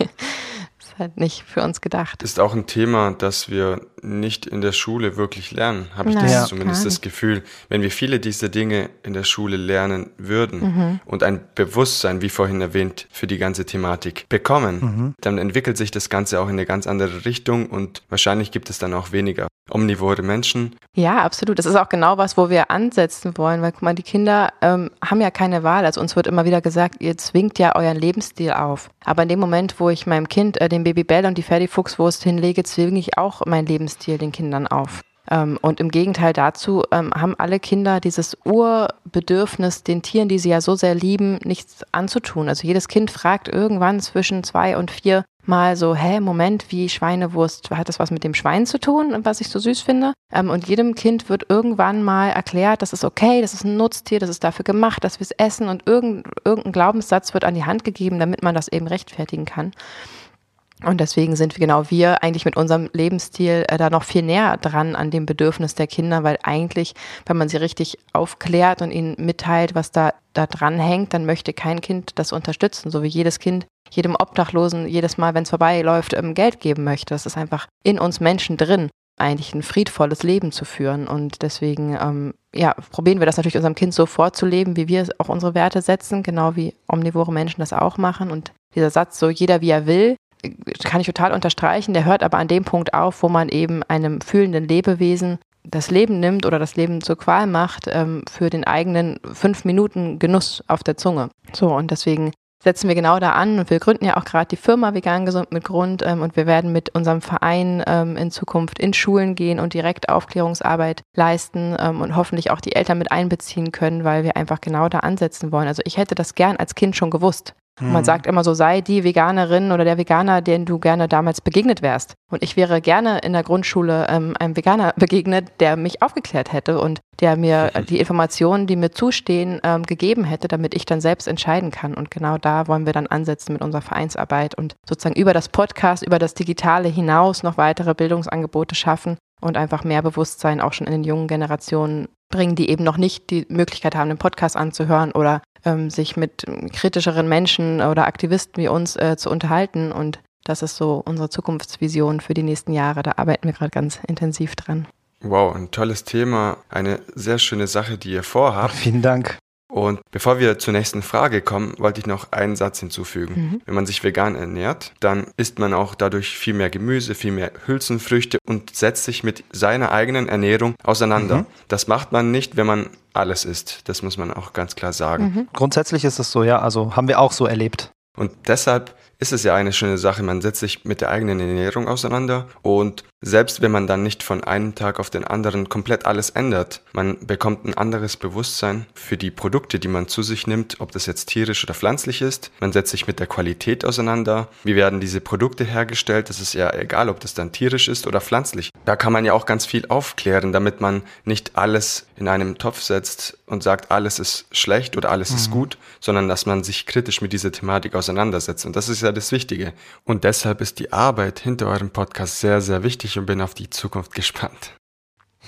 [SPEAKER 2] ist halt nicht für uns gedacht.
[SPEAKER 3] Ist auch ein Thema, das wir nicht in der Schule wirklich lernen, habe ich
[SPEAKER 2] Nein,
[SPEAKER 3] das
[SPEAKER 1] Ja.
[SPEAKER 3] zumindest das Gefühl. Wenn wir viele dieser Dinge in der Schule lernen würden und ein Bewusstsein, wie vorhin erwähnt, für die ganze Thematik bekommen, dann entwickelt sich das Ganze auch in eine ganz andere Richtung und wahrscheinlich gibt es dann auch weniger omnivore Menschen.
[SPEAKER 2] Ja, absolut. Das ist auch genau was, wo wir ansetzen wollen, weil guck mal, die Kinder ähm, haben ja keine Wahl. Also uns wird immer wieder gesagt, ihr zwingt ja euren Lebensstil auf. Aber in dem Moment, wo ich meinem Kind äh, den Babybell und die Ferdi-Fuchswurst hinlege, zwinge ich auch meinen Lebensstil den Kindern auf. Ähm, und im Gegenteil dazu ähm, haben alle Kinder dieses Urbedürfnis, den Tieren, die sie ja so sehr lieben, nichts anzutun. Also jedes Kind fragt irgendwann zwischen zwei und vier mal so, hä, Moment, wie Schweinewurst, hat das was mit dem Schwein zu tun, was ich so süß finde? Ähm, und jedem Kind wird irgendwann mal erklärt, das ist okay, das ist ein Nutztier, das ist dafür gemacht, dass wir es essen und irgendein Glaubenssatz wird an die Hand gegeben, damit man das eben rechtfertigen kann. Und deswegen sind wir genau wir eigentlich mit unserem Lebensstil äh, da noch viel näher dran an dem Bedürfnis der Kinder, weil eigentlich, wenn man sie richtig aufklärt und ihnen mitteilt, was da, da dran hängt, dann möchte kein Kind das unterstützen, so wie jedes Kind jedem Obdachlosen jedes Mal, wenn es vorbeiläuft, ähm, Geld geben möchte. Das ist einfach in uns Menschen drin, eigentlich ein friedvolles Leben zu führen. Und deswegen, ähm, ja, probieren wir das natürlich unserem Kind so vorzuleben, wie wir auch unsere Werte setzen, genau wie omnivore Menschen das auch machen. Und dieser Satz, so jeder wie er will, kann ich total unterstreichen. Der hört aber an dem Punkt auf, wo man eben einem fühlenden Lebewesen das Leben nimmt oder das Leben zur Qual macht ähm, für den eigenen fünf Minuten Genuss auf der Zunge. So, und deswegen setzen wir genau da an und wir gründen ja auch gerade die Firma Vegan Gesund mit Grund ähm, und wir werden mit unserem Verein ähm, in Zukunft in Schulen gehen und direkt Aufklärungsarbeit leisten ähm, und hoffentlich auch die Eltern mit einbeziehen können, weil wir einfach genau da ansetzen wollen. Also ich hätte das gern als Kind schon gewusst. Man sagt immer so, sei die Veganerin oder der Veganer, den du gerne damals begegnet wärst. Und ich wäre gerne in der Grundschule ähm, einem Veganer begegnet, der mich aufgeklärt hätte und der mir die Informationen, die mir zustehen, ähm, gegeben hätte, damit ich dann selbst entscheiden kann. Und genau da wollen wir dann ansetzen mit unserer Vereinsarbeit und sozusagen über das Podcast, über das Digitale hinaus noch weitere Bildungsangebote schaffen und einfach mehr Bewusstsein auch schon in den jungen Generationen bringen, die eben noch nicht die Möglichkeit haben, den Podcast anzuhören oder ähm, sich mit kritischeren Menschen oder Aktivisten wie uns äh, zu unterhalten. Und das ist so unsere Zukunftsvision für die nächsten Jahre. Da arbeiten wir gerade ganz intensiv dran.
[SPEAKER 3] Wow, ein tolles Thema, eine sehr schöne Sache, die ihr vorhabt.
[SPEAKER 1] Vielen Dank.
[SPEAKER 3] Und bevor wir zur nächsten Frage kommen, wollte ich noch einen Satz hinzufügen. Wenn man sich vegan ernährt, dann isst man auch dadurch viel mehr Gemüse, viel mehr Hülsenfrüchte und setzt sich mit seiner eigenen Ernährung auseinander. Das macht man nicht, wenn man alles isst. Das muss man auch ganz klar sagen.
[SPEAKER 1] Grundsätzlich ist es so, ja, also haben wir auch so erlebt.
[SPEAKER 3] Und deshalb ist es ja eine schöne Sache. Man setzt sich mit der eigenen Ernährung auseinander und selbst wenn man dann nicht von einem Tag auf den anderen komplett alles ändert, man bekommt ein anderes Bewusstsein für die Produkte, die man zu sich nimmt, ob das jetzt tierisch oder pflanzlich ist. Man setzt sich mit der Qualität auseinander. Wie werden diese Produkte hergestellt? Das ist ja egal, ob das dann tierisch ist oder pflanzlich. Da kann man ja auch ganz viel aufklären, damit man nicht alles in einem Topf setzt und sagt, alles ist schlecht oder alles ist gut, sondern dass man sich kritisch mit dieser Thematik auseinandersetzt. Und das ist ja das Wichtige. Und deshalb ist die Arbeit hinter eurem Podcast sehr, sehr wichtig und bin auf die Zukunft gespannt.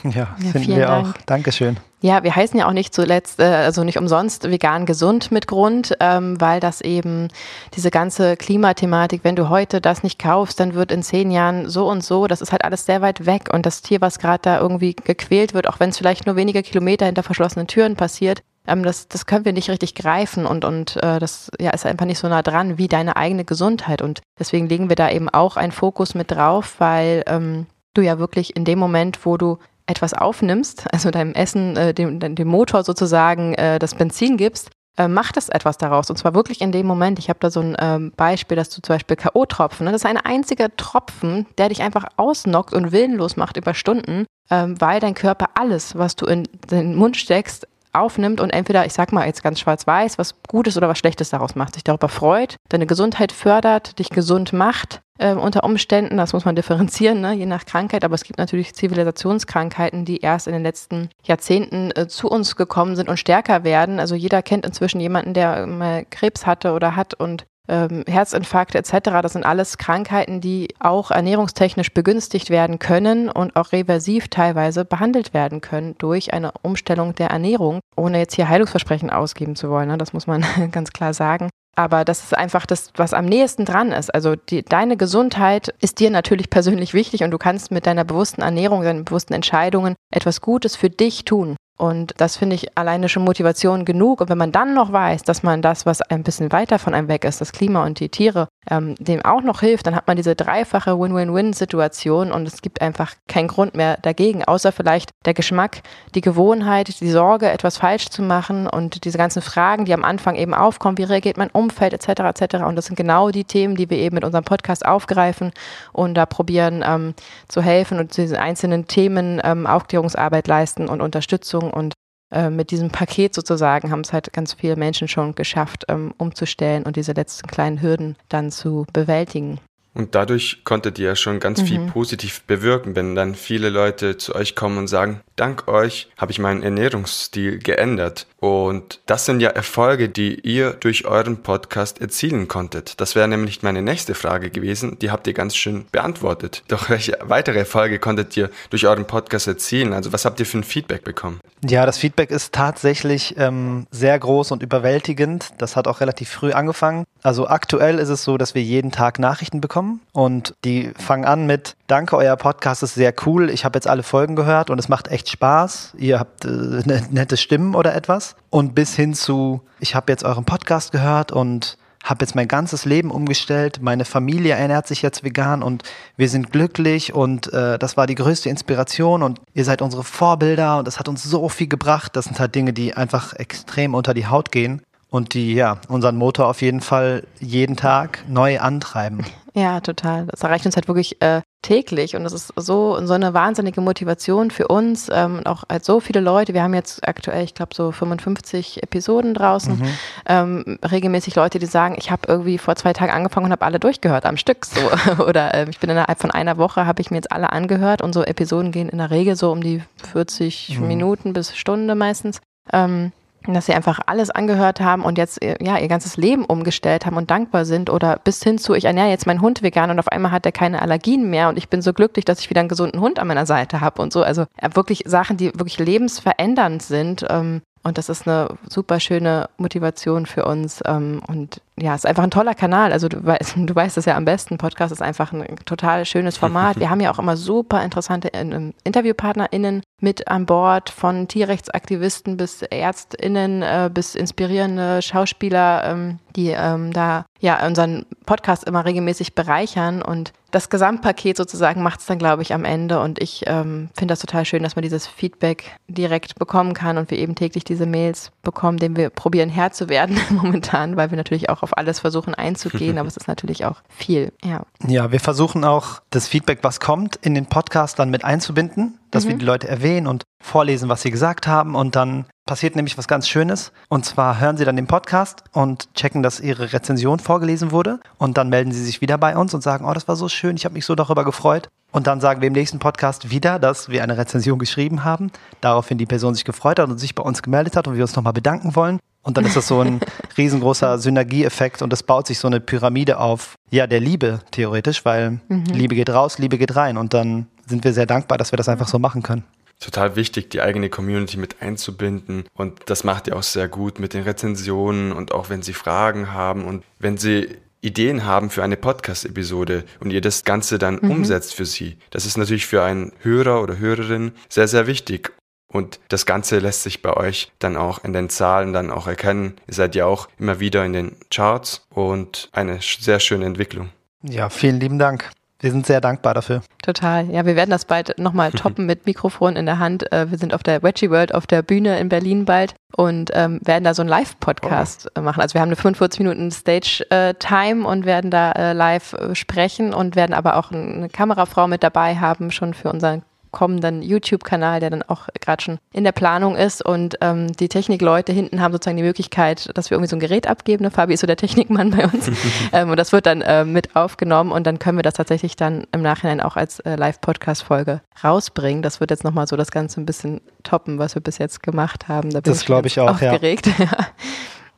[SPEAKER 1] Ja,
[SPEAKER 2] Ja,
[SPEAKER 1] sind wir
[SPEAKER 2] Dank.
[SPEAKER 1] auch. Dankeschön.
[SPEAKER 2] Ja, wir heißen ja auch nicht zuletzt, äh, also nicht umsonst vegan gesund mit Grund, ähm, weil das eben diese ganze Klimathematik, wenn du heute das nicht kaufst, dann wird in zehn Jahren so und so, das ist halt alles sehr weit weg und das Tier, was gerade da irgendwie gequält wird, auch wenn es vielleicht nur wenige Kilometer hinter verschlossenen Türen passiert, ähm, das, das können wir nicht richtig greifen und, und äh, das ja, ist einfach nicht so nah dran wie deine eigene Gesundheit und deswegen legen wir da eben auch einen Fokus mit drauf, weil ähm, du ja wirklich in dem Moment, wo du etwas aufnimmst, also deinem Essen, äh, dem, dem Motor sozusagen äh, das Benzin gibst, äh, macht es etwas daraus. Und zwar wirklich in dem Moment. Ich habe da so ein ähm, Beispiel, dass du zum Beispiel K.O.-Tropfen, ne? das ist ein einziger Tropfen, der dich einfach ausnockt und willenlos macht über Stunden, ähm, weil dein Körper alles, was du in den Mund steckst, aufnimmt und entweder, ich sag mal jetzt ganz schwarz-weiß, was Gutes oder was Schlechtes daraus macht, sich darüber freut, deine Gesundheit fördert, dich gesund macht, äh, unter Umständen, das muss man differenzieren, ne, je nach Krankheit, aber es gibt natürlich Zivilisationskrankheiten, die erst in den letzten Jahrzehnten äh, zu uns gekommen sind und stärker werden. Also jeder kennt inzwischen jemanden, der mal Krebs hatte oder hat und ähm, Herzinfarkte etc. Das sind alles Krankheiten, die auch ernährungstechnisch begünstigt werden können und auch reversiv teilweise behandelt werden können durch eine Umstellung der Ernährung, ohne jetzt hier Heilungsversprechen ausgeben zu wollen. Ne? Das muss man ganz klar sagen. Aber das ist einfach das, was am nächsten dran ist. Also die, deine Gesundheit ist dir natürlich persönlich wichtig und du kannst mit deiner bewussten Ernährung, deinen bewussten Entscheidungen etwas Gutes für dich tun. Und das finde ich alleine schon Motivation genug. Und wenn man dann noch weiß, dass man das, was ein bisschen weiter von einem weg ist, das Klima und die Tiere, ähm, dem auch noch hilft, dann hat man diese dreifache Win-Win-Win-Situation und es gibt einfach keinen Grund mehr dagegen, außer vielleicht der Geschmack, die Gewohnheit, die Sorge, etwas falsch zu machen und diese ganzen Fragen, die am Anfang eben aufkommen, wie reagiert mein Umfeld etc. etc. Und das sind genau die Themen, die wir eben mit unserem Podcast aufgreifen und da probieren ähm, zu helfen und diese einzelnen Themen ähm, Aufklärungsarbeit leisten und Unterstützung und äh, mit diesem Paket sozusagen haben es halt ganz viele Menschen schon geschafft, ähm, umzustellen und diese letzten kleinen Hürden dann zu bewältigen.
[SPEAKER 3] Und dadurch konntet ihr ja schon ganz mhm. viel positiv bewirken, wenn dann viele Leute zu euch kommen und sagen, dank euch habe ich meinen Ernährungsstil geändert. Und das sind ja Erfolge, die ihr durch euren Podcast erzielen konntet. Das wäre nämlich meine nächste Frage gewesen. Die habt ihr ganz schön beantwortet. Doch welche weitere Erfolge konntet ihr durch euren Podcast erzielen? Also was habt ihr für ein Feedback bekommen?
[SPEAKER 1] Ja, das Feedback ist tatsächlich ähm, sehr groß und überwältigend. Das hat auch relativ früh angefangen. Also aktuell ist es so, dass wir jeden Tag Nachrichten bekommen und die fangen an mit Danke, euer Podcast ist sehr cool. Ich habe jetzt alle Folgen gehört und es macht echt Spaß. Ihr habt äh, ne, nette Stimmen oder etwas. Und bis hin zu, ich habe jetzt euren Podcast gehört und habe jetzt mein ganzes Leben umgestellt. Meine Familie ernährt sich jetzt vegan und wir sind glücklich und äh, das war die größte Inspiration und ihr seid unsere Vorbilder und das hat uns so viel gebracht. Das sind halt Dinge, die einfach extrem unter die Haut gehen und die ja unseren Motor auf jeden Fall jeden Tag neu antreiben.
[SPEAKER 2] Ja, total. Das erreicht uns halt wirklich äh, täglich und das ist so, so eine wahnsinnige Motivation für uns ähm, und auch als so viele Leute. Wir haben jetzt aktuell, ich glaube, so 55 Episoden draußen. Mhm. Ähm, regelmäßig Leute, die sagen, ich habe irgendwie vor zwei Tagen angefangen und habe alle durchgehört am Stück. So. Oder äh, ich bin innerhalb von einer Woche, habe ich mir jetzt alle angehört und so Episoden gehen in der Regel so um die 40 mhm. Minuten bis Stunde meistens. Ähm, dass sie einfach alles angehört haben und jetzt äh, ja ihr ganzes Leben umgestellt haben und dankbar sind oder bis hin zu ich ernähre jetzt meinen Hund vegan und auf einmal hat er keine Allergien mehr und ich bin so glücklich, dass ich wieder einen gesunden Hund an meiner Seite habe und so also wirklich Sachen, die wirklich lebensverändernd sind ähm, und das ist eine super schöne Motivation für uns. Ähm, und ja, es ist einfach ein toller Kanal. Also du weißt, du weißt es ja am besten. Podcast ist einfach ein total schönes Format. Wir haben ja auch immer super interessante ähm, InterviewpartnerInnen mit an Bord, von Tierrechtsaktivisten bis ÄrztInnen äh, bis inspirierende Schauspieler, ähm, die ähm, da ja unseren Podcast immer regelmäßig bereichern und das Gesamtpaket sozusagen macht es dann, glaube ich, am Ende. Und ich ähm, finde das total schön, dass man dieses Feedback direkt bekommen kann und wir eben täglich diese Mails bekommen, dem wir probieren Herr zu werden momentan, weil wir natürlich auch auf alles versuchen einzugehen, aber es ist natürlich auch viel. Ja.
[SPEAKER 1] ja, wir versuchen auch das Feedback, was kommt, in den Podcast dann mit einzubinden dass mhm. wir die Leute erwähnen und vorlesen, was sie gesagt haben. Und dann passiert nämlich was ganz Schönes. Und zwar hören sie dann den Podcast und checken, dass ihre Rezension vorgelesen wurde. Und dann melden sie sich wieder bei uns und sagen, oh, das war so schön, ich habe mich so darüber gefreut. Und dann sagen wir im nächsten Podcast wieder, dass wir eine Rezension geschrieben haben, daraufhin die Person sich gefreut hat und sich bei uns gemeldet hat und wir uns nochmal bedanken wollen. Und dann ist das so ein riesengroßer Synergieeffekt und es baut sich so eine Pyramide auf, ja, der Liebe theoretisch, weil mhm. Liebe geht raus, Liebe geht rein und dann sind wir sehr dankbar, dass wir das einfach so machen können.
[SPEAKER 3] Total wichtig, die eigene Community mit einzubinden. Und das macht ihr auch sehr gut mit den Rezensionen und auch wenn sie Fragen haben und wenn sie Ideen haben für eine Podcast-Episode und ihr das Ganze dann mhm. umsetzt für sie. Das ist natürlich für einen Hörer oder Hörerin sehr, sehr wichtig. Und das Ganze lässt sich bei euch dann auch in den Zahlen dann auch erkennen. Ihr seid ja auch immer wieder in den Charts und eine sehr schöne Entwicklung.
[SPEAKER 1] Ja, vielen lieben Dank. Wir sind sehr dankbar dafür.
[SPEAKER 2] Total. Ja, wir werden das bald nochmal toppen mit Mikrofon in der Hand. Äh, wir sind auf der Wedgie World auf der Bühne in Berlin bald und ähm, werden da so einen Live-Podcast oh. machen. Also wir haben eine 45 Minuten Stage-Time äh, und werden da äh, live äh, sprechen und werden aber auch eine Kamerafrau mit dabei haben, schon für unseren kommenden YouTube-Kanal, der dann auch gerade schon in der Planung ist. Und ähm, die Technikleute hinten haben sozusagen die Möglichkeit, dass wir irgendwie so ein Gerät abgeben. Ne? Fabi ist so der Technikmann bei uns. ähm, und das wird dann äh, mit aufgenommen und dann können wir das tatsächlich dann im Nachhinein auch als äh, Live-Podcast-Folge rausbringen. Das wird jetzt nochmal so das Ganze ein bisschen toppen, was wir bis jetzt gemacht haben.
[SPEAKER 1] Da das glaube ich auch,
[SPEAKER 2] aufgeregt. ja.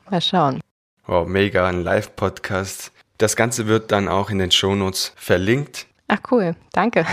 [SPEAKER 2] Mal schauen.
[SPEAKER 3] Wow, mega, ein Live-Podcast. Das Ganze wird dann auch in den Shownotes verlinkt.
[SPEAKER 2] Ach cool, danke.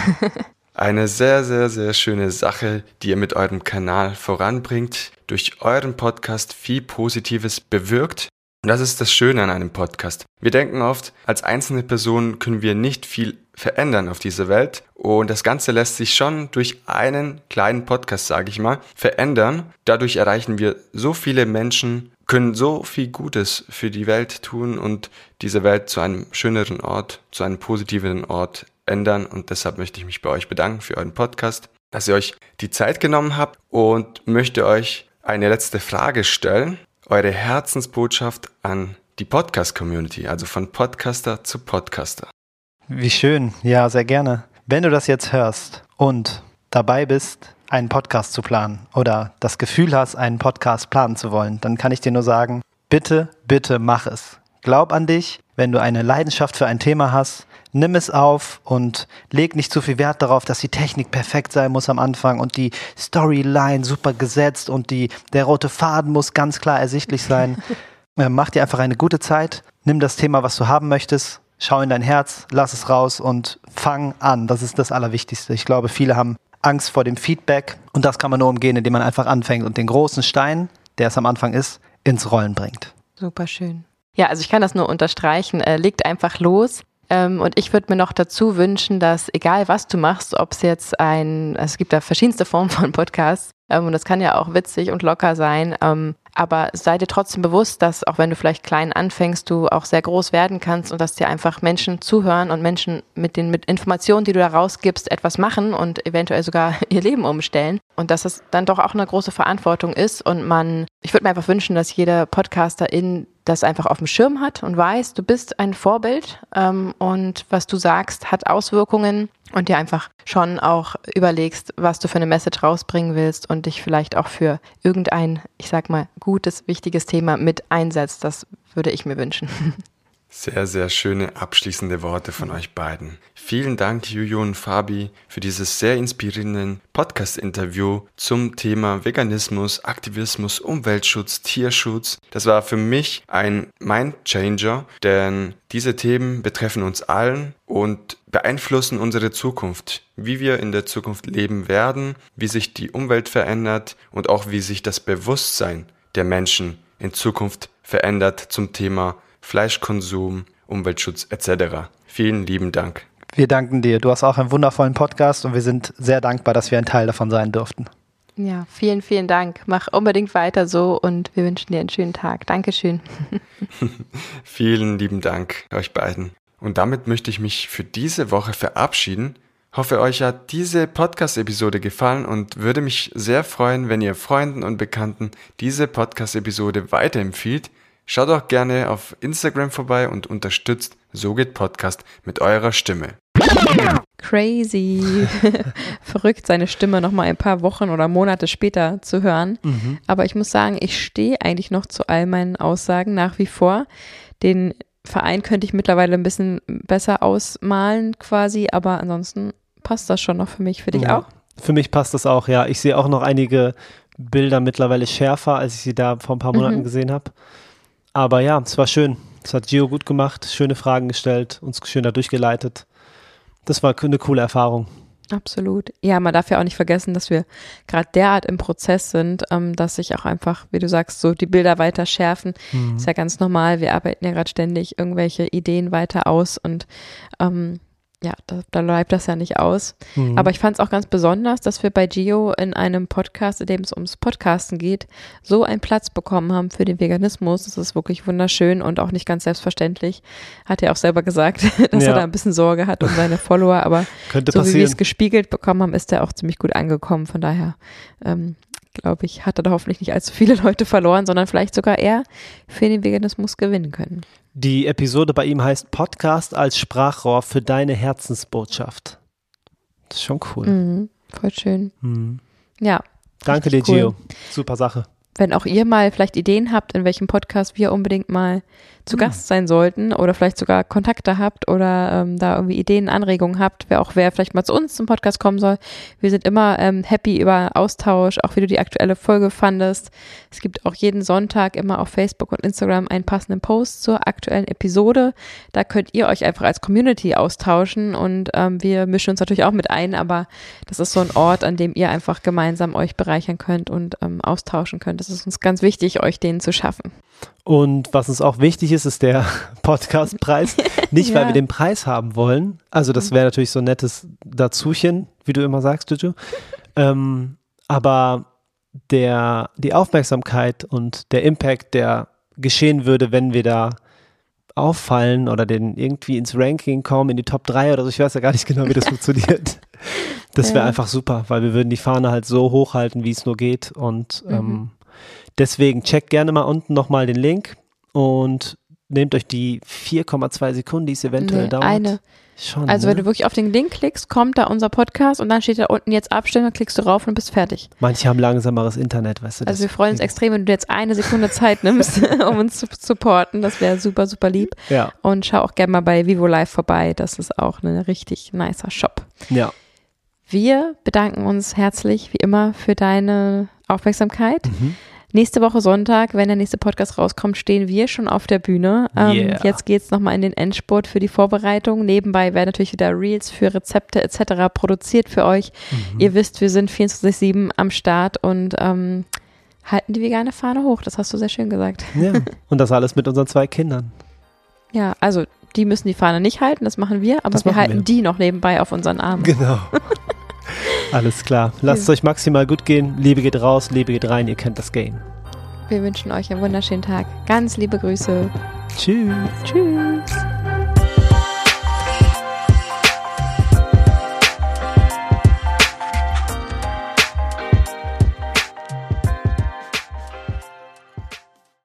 [SPEAKER 3] Eine sehr, sehr, sehr schöne Sache, die ihr mit eurem Kanal voranbringt, durch euren Podcast viel Positives bewirkt. Und das ist das Schöne an einem Podcast. Wir denken oft, als einzelne Person können wir nicht viel verändern auf dieser Welt. Und das Ganze lässt sich schon durch einen kleinen Podcast, sage ich mal, verändern. Dadurch erreichen wir so viele Menschen, können so viel Gutes für die Welt tun und diese Welt zu einem schöneren Ort, zu einem positiveren Ort ändern. Und deshalb möchte ich mich bei euch bedanken für euren Podcast, dass ihr euch die Zeit genommen habt und möchte euch eine letzte Frage stellen. Eure Herzensbotschaft an die Podcast-Community, also von Podcaster zu Podcaster.
[SPEAKER 1] Wie schön, ja, sehr gerne. Wenn du das jetzt hörst und dabei bist, einen Podcast zu planen oder das Gefühl hast, einen Podcast planen zu wollen, dann kann ich dir nur sagen, bitte, bitte mach es. Glaub an dich, wenn du eine Leidenschaft für ein Thema hast, nimm es auf und leg nicht zu viel Wert darauf, dass die Technik perfekt sein muss am Anfang und die Storyline super gesetzt und die, der rote Faden muss ganz klar ersichtlich sein. Äh, mach dir einfach eine gute Zeit, nimm das Thema, was du haben möchtest schau in dein Herz, lass es raus und fang an. Das ist das Allerwichtigste. Ich glaube, viele haben Angst vor dem Feedback und das kann man nur umgehen, indem man einfach anfängt und den großen Stein, der es am Anfang ist, ins Rollen bringt.
[SPEAKER 2] Super schön. Ja, also ich kann das nur unterstreichen. Äh, legt einfach los. Ähm, und ich würde mir noch dazu wünschen, dass egal was du machst, ob es jetzt ein, also es gibt da verschiedenste Formen von Podcasts, ähm, und das kann ja auch witzig und locker sein, ähm, aber sei dir trotzdem bewusst, dass auch wenn du vielleicht klein anfängst, du auch sehr groß werden kannst und dass dir einfach Menschen zuhören und Menschen mit den mit Informationen, die du da rausgibst, etwas machen und eventuell sogar ihr Leben umstellen. Und dass es dann doch auch eine große Verantwortung ist und man, ich würde mir einfach wünschen, dass jeder Podcaster in das einfach auf dem Schirm hat und weiß, du bist ein Vorbild ähm, und was du sagst, hat Auswirkungen und dir einfach schon auch überlegst, was du für eine Message rausbringen willst und dich vielleicht auch für irgendein, ich sag mal, gutes, wichtiges Thema mit einsetzt. Das würde ich mir wünschen.
[SPEAKER 3] Sehr, sehr schöne abschließende Worte von euch beiden. Vielen Dank, Juju und Fabi, für dieses sehr inspirierende Podcast-Interview zum Thema Veganismus, Aktivismus, Umweltschutz, Tierschutz. Das war für mich ein Mindchanger, denn diese Themen betreffen uns allen und beeinflussen unsere Zukunft, wie wir in der Zukunft leben werden, wie sich die Umwelt verändert und auch wie sich das Bewusstsein der Menschen in Zukunft verändert zum Thema Fleischkonsum, Umweltschutz etc. Vielen lieben Dank.
[SPEAKER 1] Wir danken dir. Du hast auch einen wundervollen Podcast und wir sind sehr dankbar, dass wir ein Teil davon sein durften.
[SPEAKER 2] Ja, vielen, vielen Dank. Mach unbedingt weiter so und wir wünschen dir einen schönen Tag. Dankeschön.
[SPEAKER 3] vielen lieben Dank euch beiden. Und damit möchte ich mich für diese Woche verabschieden. Hoffe, euch hat diese Podcast-Episode gefallen und würde mich sehr freuen, wenn ihr Freunden und Bekannten diese Podcast-Episode weiterempfiehlt. Schaut auch gerne auf Instagram vorbei und unterstützt So geht Podcast mit eurer Stimme.
[SPEAKER 2] Crazy. Verrückt, seine Stimme noch mal ein paar Wochen oder Monate später zu hören. Mhm. Aber ich muss sagen, ich stehe eigentlich noch zu all meinen Aussagen nach wie vor. Den Verein könnte ich mittlerweile ein bisschen besser ausmalen quasi, aber ansonsten passt das schon noch für mich. Für dich ja. auch?
[SPEAKER 4] Für mich passt das auch, ja. Ich sehe auch noch einige Bilder mittlerweile schärfer, als ich sie da vor ein paar Monaten mhm. gesehen habe. Aber ja, es war schön. Es hat Gio gut gemacht, schöne Fragen gestellt, uns schön da durchgeleitet. Das war eine coole Erfahrung.
[SPEAKER 2] Absolut. Ja, man darf ja auch nicht vergessen, dass wir gerade derart im Prozess sind, ähm, dass sich auch einfach, wie du sagst, so die Bilder weiter schärfen. Mhm. Ist ja ganz normal. Wir arbeiten ja gerade ständig irgendwelche Ideen weiter aus und ähm, ja, da, da, bleibt das ja nicht aus. Mhm. Aber ich fand es auch ganz besonders, dass wir bei Gio in einem Podcast, in dem es ums Podcasten geht, so einen Platz bekommen haben für den Veganismus. Das ist wirklich wunderschön und auch nicht ganz selbstverständlich. Hat er auch selber gesagt, dass ja. er da ein bisschen Sorge hat um seine Follower. Aber
[SPEAKER 4] Könnte
[SPEAKER 2] so
[SPEAKER 4] passieren.
[SPEAKER 2] wie wir es gespiegelt bekommen haben, ist er auch ziemlich gut angekommen. Von daher ähm, glaube ich, hat er da hoffentlich nicht allzu viele Leute verloren, sondern vielleicht sogar er für den Veganismus gewinnen können.
[SPEAKER 4] Die Episode bei ihm heißt Podcast als Sprachrohr für deine Herzensbotschaft. Das ist schon cool.
[SPEAKER 2] Mhm, voll schön. Mhm. Ja.
[SPEAKER 4] Danke dir, cool. Gio. Super Sache.
[SPEAKER 2] Wenn auch ihr mal vielleicht Ideen habt, in welchem Podcast wir unbedingt mal zu Gast sein sollten oder vielleicht sogar Kontakte habt oder ähm, da irgendwie Ideen, Anregungen habt, wer auch wer vielleicht mal zu uns zum Podcast kommen soll. Wir sind immer ähm, happy über Austausch, auch wie du die aktuelle Folge fandest. Es gibt auch jeden Sonntag immer auf Facebook und Instagram einen passenden Post zur aktuellen Episode. Da könnt ihr euch einfach als Community austauschen und ähm, wir mischen uns natürlich auch mit ein, aber das ist so ein Ort, an dem ihr einfach gemeinsam euch bereichern könnt und ähm, austauschen könnt. Das ist uns ganz wichtig, euch den zu schaffen.
[SPEAKER 4] Und was uns auch wichtig ist, ist der Podcastpreis. Nicht, ja. weil wir den Preis haben wollen. Also das wäre natürlich so ein nettes Dazuchen, wie du immer sagst, Juju. Ähm, aber der, die Aufmerksamkeit und der Impact, der geschehen würde, wenn wir da auffallen oder den irgendwie ins Ranking kommen, in die Top 3 oder so. Ich weiß ja gar nicht genau, wie das funktioniert. Das wäre einfach super, weil wir würden die Fahne halt so hochhalten, wie es nur geht. Und mhm. ähm, deswegen checkt gerne mal unten nochmal den Link und nehmt euch die 4,2 Sekunden, die es eventuell nee, dauert.
[SPEAKER 2] Eine. Schon, also ne? wenn du wirklich auf den Link klickst, kommt da unser Podcast und dann steht da unten jetzt abstellen, dann klickst du rauf und bist fertig.
[SPEAKER 4] Manche haben langsameres Internet, weißt du.
[SPEAKER 2] Also wir freuen uns extrem, wenn du jetzt eine Sekunde Zeit nimmst, um uns zu supporten. Das wäre super, super lieb.
[SPEAKER 4] Ja.
[SPEAKER 2] Und schau auch gerne mal bei Vivo Live vorbei. Das ist auch ein richtig nicer Shop.
[SPEAKER 4] Ja.
[SPEAKER 2] Wir bedanken uns herzlich, wie immer, für deine Aufmerksamkeit. Mhm. Nächste Woche Sonntag, wenn der nächste Podcast rauskommt, stehen wir schon auf der Bühne. Ähm, yeah. Jetzt geht es nochmal in den Endspurt für die Vorbereitung. Nebenbei werden natürlich wieder Reels für Rezepte etc. produziert für euch. Mhm. Ihr wisst, wir sind 24-7 am Start und ähm, halten die vegane Fahne hoch. Das hast du sehr schön gesagt.
[SPEAKER 4] Ja, und das alles mit unseren zwei Kindern.
[SPEAKER 2] Ja, also die müssen die Fahne nicht halten, das machen wir, aber das wir halten wir. die noch nebenbei auf unseren Armen.
[SPEAKER 4] Genau. Alles klar. Lasst es euch maximal gut gehen. Liebe geht raus, Liebe geht rein. Ihr kennt das Game.
[SPEAKER 2] Wir wünschen euch einen wunderschönen Tag. Ganz liebe Grüße.
[SPEAKER 4] Tschüss.
[SPEAKER 2] Tschüss.